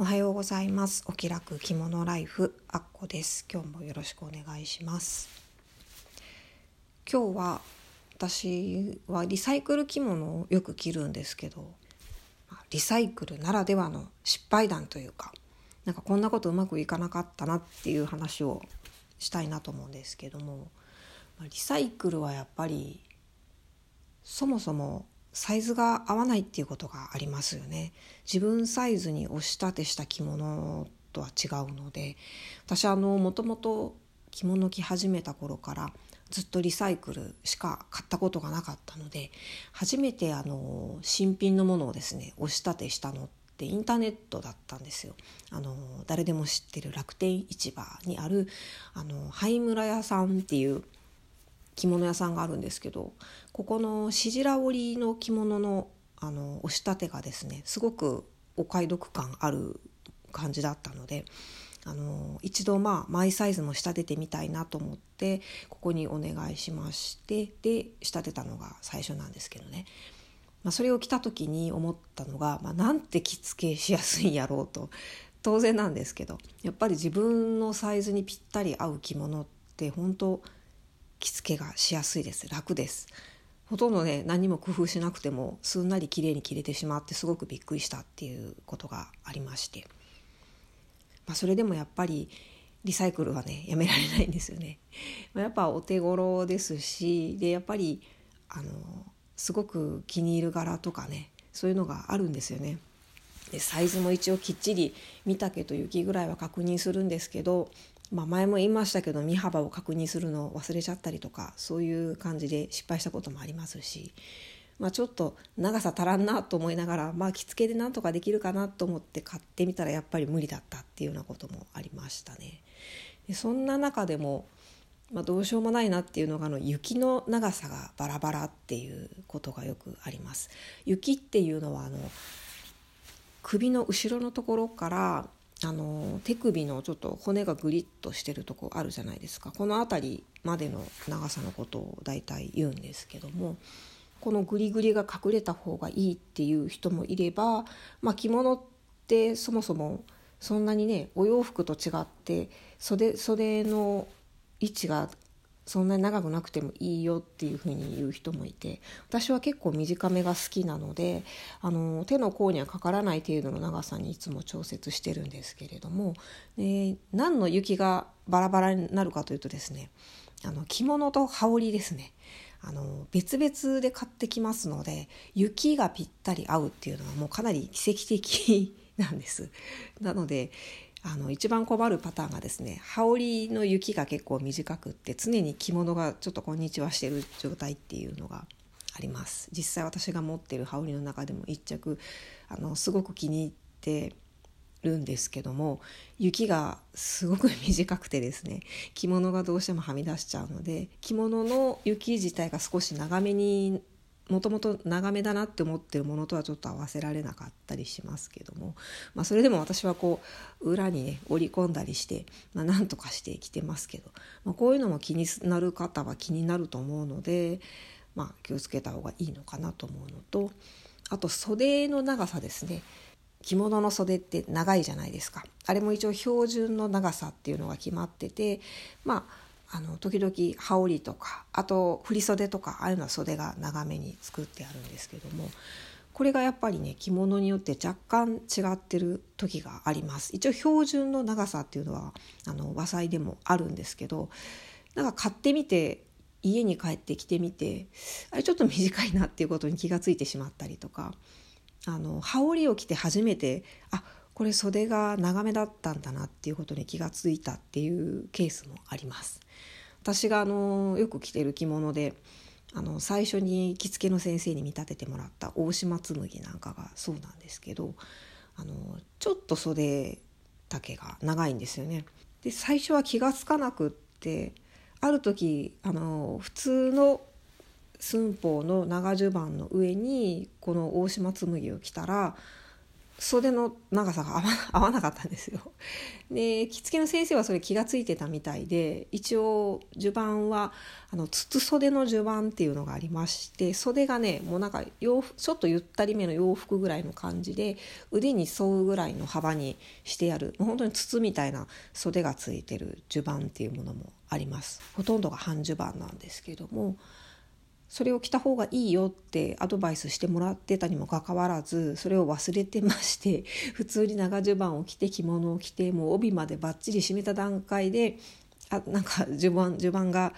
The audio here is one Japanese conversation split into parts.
おはようございます。お気楽着物ライフあっこです。今日もよろしくお願いします。今日は私はリサイクル着物をよく着るんですけどリサイクルならではの失敗談というかなんかこんなことうまくいかなかったなっていう話をしたいなと思うんですけどもリサイクルはやっぱりそもそもサイズが合わないっていうことがありますよね自分サイズに押し立てした着物とは違うので私あのもともと着物着始めた頃からずっとリサイクルしか買ったことがなかったので初めてあの新品のものをですね押し立てしたのってインターネットだったんですよ。あの誰でも知ってる楽天市場にあるあの灰村屋さんっていう着物屋さんがあるんですけどここのしじら織りの着物のあの押し立てがですねすごくお買い得感ある感じだったのであの一度まあマイサイズも仕立ててみたいなと思ってここにお願いしましてで仕立てたのが最初なんですけどね、まあ、それを着た時に思ったのが、まあ、なんて着付けしやすいんやろうと。当然なんですけどやっぱり自分のサイズにぴったり合う着物って本当着付けがしやすいです楽ですほとんどね何も工夫しなくてもすんなり綺麗に着れてしまってすごくびっくりしたっていうことがありまして、まあ、それでもやっぱりリサイクルはねやめられないんですよね。まやっぱお手頃ですしでやっぱりあのすごく気に入る柄とかねそういうのがあるんですよね。でサイズも一応きっちり見丈と雪ぐらいは確認するんですけどまあ、前も言いましたけど身幅を確認するのを忘れちゃったりとかそういう感じで失敗したこともありますし、まあ、ちょっと長さ足らんなと思いながら、まあ、着付けでなんとかできるかなと思って買ってみたらやっぱり無理だったっていうようなこともありましたね。でそんな中でもまあ、どうしようもないなっていうのがあの雪の長さがバラバラっていうことがよくあります。雪っていうのはあの首の後ろのところからあの手首のちょっと骨がグリッとしてるとこあるじゃないですか。この辺りまでの長さのことを大体言うんですけども。このグリグリが隠れた方がいいっていう人もいれば、まあ、着物ってそもそもそんなにねお洋服と違って袖袖の位置がそんなに長くなくてもいいよっていうふうに言う人もいて私は結構短めが好きなのであの手の甲にはかからない程度の長さにいつも調節してるんですけれども、え何の雪がバラバラになるかというとですねあの着物と羽織ですねあの別々で買ってきますので雪がぴったり合うっていうのはもうかなり奇跡的なんです。なのであの一番困るパターンがですね羽織の雪が結構短くって常に着物がちょっとこんにちはしてる状態っていうのがあります。実際私が持ってる羽織の中でも一着あのすごく気に入ってるんですけども雪がすごく短くてですね着物がどうしてもはみ出しちゃうので着物の雪自体が少し長めにもともと長めだなって思ってるものとはちょっと合わせられなかったりしますけども、まあ、それでも私はこう裏にね織り込んだりして、まあ、とかしてきてますけど、まあ、こういうのも気になる方は気になると思うので、まあ、気をつけた方がいいのかなと思うのとあと袖の長さですね。着物の袖って長いじゃないですかあれも一応標準の長さっていうのが決まっててまああの時々羽織とかあと振袖とかああいうのは袖が長めに作ってあるんですけどもこれがやっぱりね着物によって若干違ってる時があります。一応標準の長さっていうのはあの和裁でもあるんですけどなんか買ってみて家に帰ってきてみてあれちょっと短いなっていうことに気が付いてしまったりとかあの羽織を着て初めてあこれ袖が長めだったんだなっていうことに気が付いたっていうケースもあります。私があのよく着てる着物であの最初に着付けの先生に見立ててもらった大島紬なんかがそうなんですけどあのちょっと袖丈が長いんですよね。で最初は気が付かなくってある時あの普通の寸法の長襦袢の上にこの大島紬を着たら袖の長さが合わなかったんですよ。で着付けの先生はそれ気が付いてたみたいで一応襦袢はあの筒袖の襦袢っていうのがありまして袖がねもうなんか洋服ちょっとゆったりめの洋服ぐらいの感じで腕に沿うぐらいの幅にしてやるもう本当に筒みたいな袖がついてる襦袢っていうものもあります。ほとんどが半襦袢なんですけどもそれを着た方がいいよってアドバイスしてもらってたにもかかわらずそれを忘れてまして 普通に長襦袢を着て着物を着てもう帯までバッチリ締めた段階であなんか襦袢襦袢が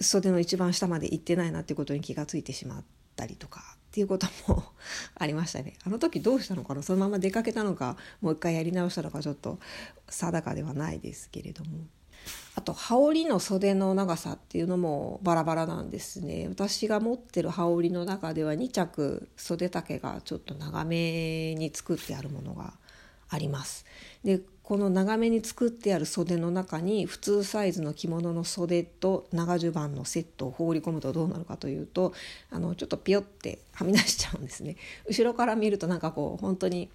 袖の一番下まで行ってないなってことに気が付いてしまったりとかっていうことも ありましたねあの時どうしたのかな？そのまま出かけたのかもう一回やり直したのかちょっと定かではないですけれども。あと羽織の袖の長さっていうのもバラバラなんですね。私が持ってる羽織の中では2着袖丈がちょっと長めに作ってあるものがあります。でこの長めに作ってある袖の中に普通サイズの着物の袖と長襦袢のセットを放り込むとどうなるかというとあのちょっとピヨってはみ出しちゃうんですね。後ろから見るとなんかこう本当に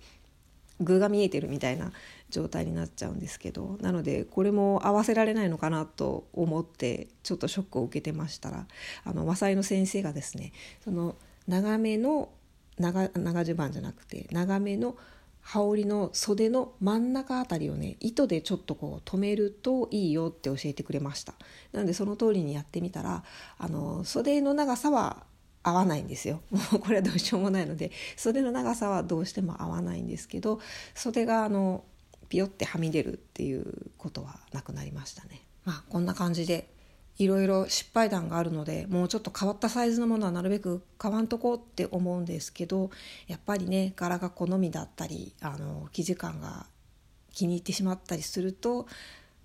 具が見えてるみたいな状態になっちゃうんですけどなのでこれも合わせられないのかなと思ってちょっとショックを受けてましたらあの和裁の先生がですねその長めの長長襦袢じゃなくて長めの羽織の袖の真ん中あたりをね糸でちょっとこう止めるといいよって教えてくれました。なのでその通りにやってみたらあの袖の長さは合わないんですよ もうこれはどうしようもないので袖の長さはどうしても合わないんですけど袖があのピヨってはみ出るっていうことはなくなりましたね。まあこんな感じでいろいろ失敗談があるのでもうちょっと変わったサイズのものはなるべく買わんとこうって思うんですけどやっぱりね柄が好みだったりあの生地感が気に入ってしまったりすると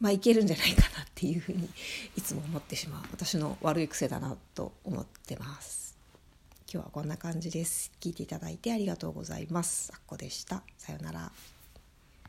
まあいけるんじゃないかなっていうふうにいつも思ってしまう私の悪い癖だなと思ってます。今日はこんな感じです。聞いていただいてありがとうございます。あっこでした。さようなら。